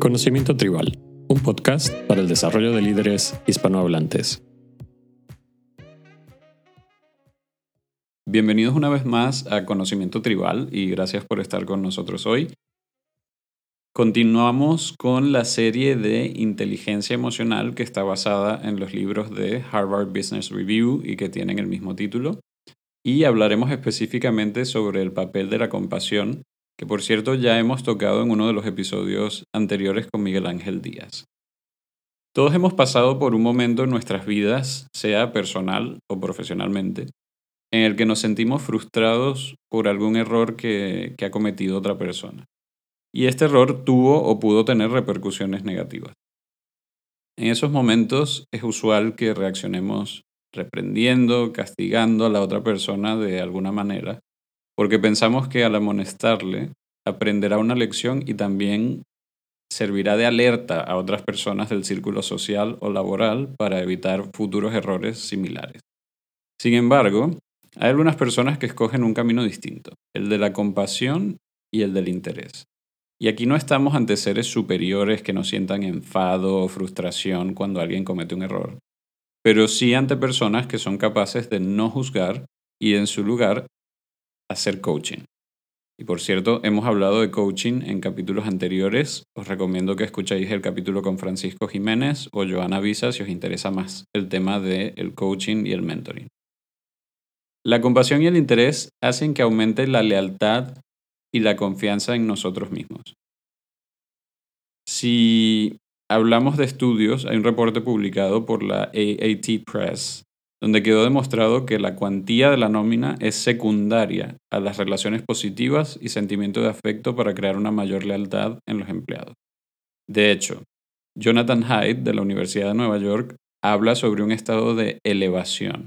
Conocimiento Tribal, un podcast para el desarrollo de líderes hispanohablantes. Bienvenidos una vez más a Conocimiento Tribal y gracias por estar con nosotros hoy. Continuamos con la serie de inteligencia emocional que está basada en los libros de Harvard Business Review y que tienen el mismo título. Y hablaremos específicamente sobre el papel de la compasión que por cierto ya hemos tocado en uno de los episodios anteriores con Miguel Ángel Díaz. Todos hemos pasado por un momento en nuestras vidas, sea personal o profesionalmente, en el que nos sentimos frustrados por algún error que, que ha cometido otra persona. Y este error tuvo o pudo tener repercusiones negativas. En esos momentos es usual que reaccionemos reprendiendo, castigando a la otra persona de alguna manera, porque pensamos que al amonestarle aprenderá una lección y también servirá de alerta a otras personas del círculo social o laboral para evitar futuros errores similares. Sin embargo, hay algunas personas que escogen un camino distinto, el de la compasión y el del interés. Y aquí no estamos ante seres superiores que nos sientan enfado o frustración cuando alguien comete un error, pero sí ante personas que son capaces de no juzgar y en su lugar hacer coaching. Y por cierto, hemos hablado de coaching en capítulos anteriores. Os recomiendo que escuchéis el capítulo con Francisco Jiménez o Joana Visa si os interesa más el tema del el coaching y el mentoring. La compasión y el interés hacen que aumente la lealtad y la confianza en nosotros mismos. Si hablamos de estudios, hay un reporte publicado por la AAT Press donde quedó demostrado que la cuantía de la nómina es secundaria a las relaciones positivas y sentimiento de afecto para crear una mayor lealtad en los empleados. De hecho, Jonathan Haidt de la Universidad de Nueva York habla sobre un estado de elevación,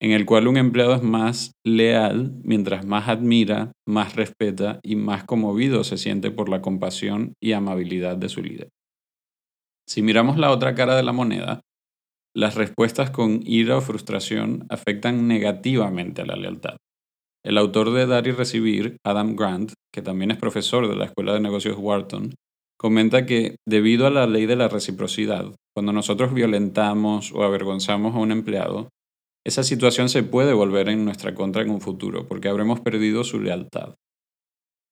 en el cual un empleado es más leal mientras más admira, más respeta y más conmovido se siente por la compasión y amabilidad de su líder. Si miramos la otra cara de la moneda, las respuestas con ira o frustración afectan negativamente a la lealtad. El autor de Dar y Recibir, Adam Grant, que también es profesor de la Escuela de Negocios Wharton, comenta que debido a la ley de la reciprocidad, cuando nosotros violentamos o avergonzamos a un empleado, esa situación se puede volver en nuestra contra en un futuro, porque habremos perdido su lealtad.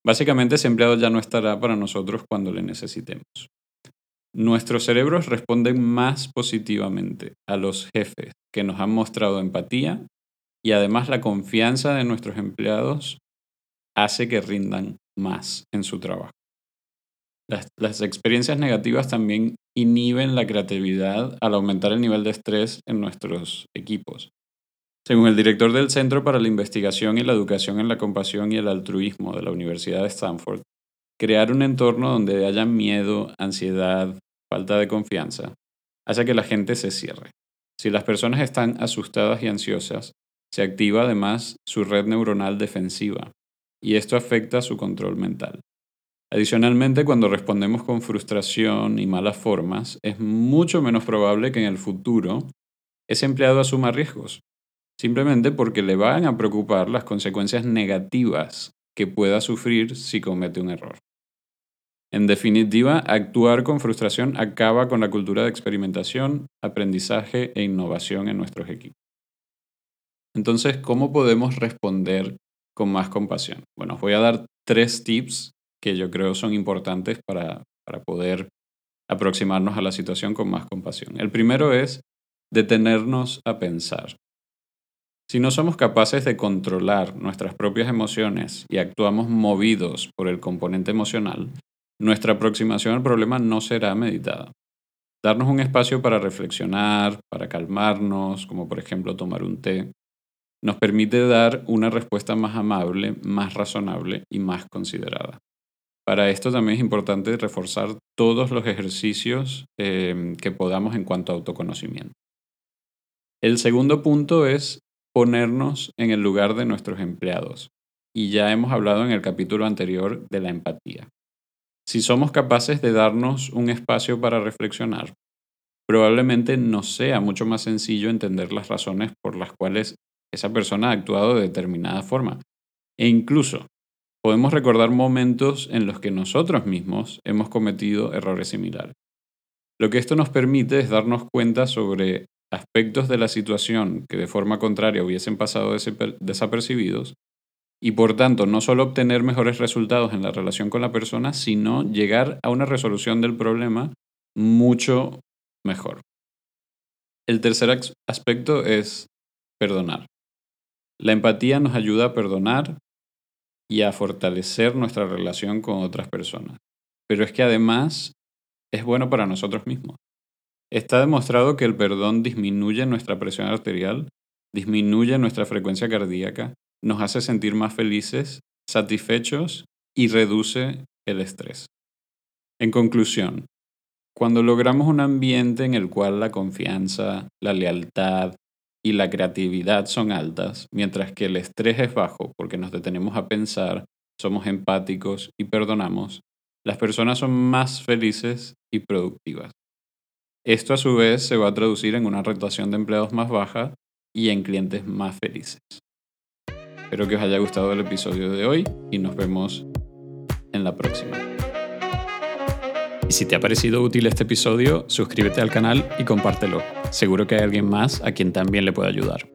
Básicamente ese empleado ya no estará para nosotros cuando le necesitemos. Nuestros cerebros responden más positivamente a los jefes que nos han mostrado empatía y además la confianza de nuestros empleados hace que rindan más en su trabajo. Las, experiencias negativas también inhiben la creatividad al aumentar el nivel de estrés en nuestros equipos. Según el director del Centro para la Investigación y la Educación en la Compasión y el Altruismo de la Universidad de Stanford, Crear un entorno donde haya miedo, ansiedad, falta de confianza, hace que la gente se cierre. Si las personas están asustadas y ansiosas, se activa además su red neuronal defensiva y esto afecta su control mental. Adicionalmente, cuando respondemos con frustración y malas formas, es mucho menos probable que en el futuro ese empleado asuma riesgos, simplemente porque le van a preocupar las consecuencias negativas que pueda sufrir si comete un error. En definitiva, actuar con frustración acaba con la cultura de experimentación, aprendizaje e innovación en nuestros equipos. Entonces, ¿cómo podemos responder con más compasión? Bueno, os voy a dar tres tips que yo creo son importantes para, para poder aproximarnos a la situación con más compasión. El primero es detenernos a pensar. Si no somos capaces de controlar nuestras propias emociones y actuamos movidos por el componente emocional, nuestra aproximación al problema no será meditada. Darnos un espacio para reflexionar, para calmarnos, como por ejemplo tomar un té, nos permite dar una respuesta más amable, más razonable y más considerada. Para esto también es importante reforzar todos los ejercicios eh, que podamos en cuanto a autoconocimiento. El segundo punto es ponernos en el lugar de nuestros empleados. Y ya hemos hablado en el capítulo anterior de la empatía. Si somos capaces de darnos un espacio para reflexionar, probablemente nos sea mucho más sencillo entender las razones por las cuales esa persona ha actuado de determinada forma. E incluso, podemos recordar momentos en los que nosotros mismos hemos cometido errores similares. Lo que esto nos permite es darnos cuenta sobre aspectos de la situación que de forma contraria hubiesen pasado desapercibidos y por tanto no solo obtener mejores resultados en la relación con la persona, sino llegar a una resolución del problema mucho mejor. El tercer aspecto es perdonar. La empatía nos ayuda a perdonar y a fortalecer nuestra relación con otras personas. Pero es que además es bueno para nosotros mismos. Está demostrado que el perdón disminuye nuestra presión arterial, disminuye nuestra frecuencia cardíaca, nos hace sentir más felices, satisfechos y reduce el estrés. En conclusión, cuando logramos un ambiente en el cual la confianza, la lealtad y la creatividad son altas, mientras que el estrés es bajo porque nos detenemos a pensar, somos empáticos y perdonamos, las personas son más felices y productivas. Esto a su vez se va a traducir en una rotación de empleados más baja y en clientes más felices. Espero que os haya gustado el episodio de hoy y nos vemos en la próxima. Y si te ha parecido útil este episodio, suscríbete al canal y compártelo. Seguro que hay alguien más a quien también le puede ayudar.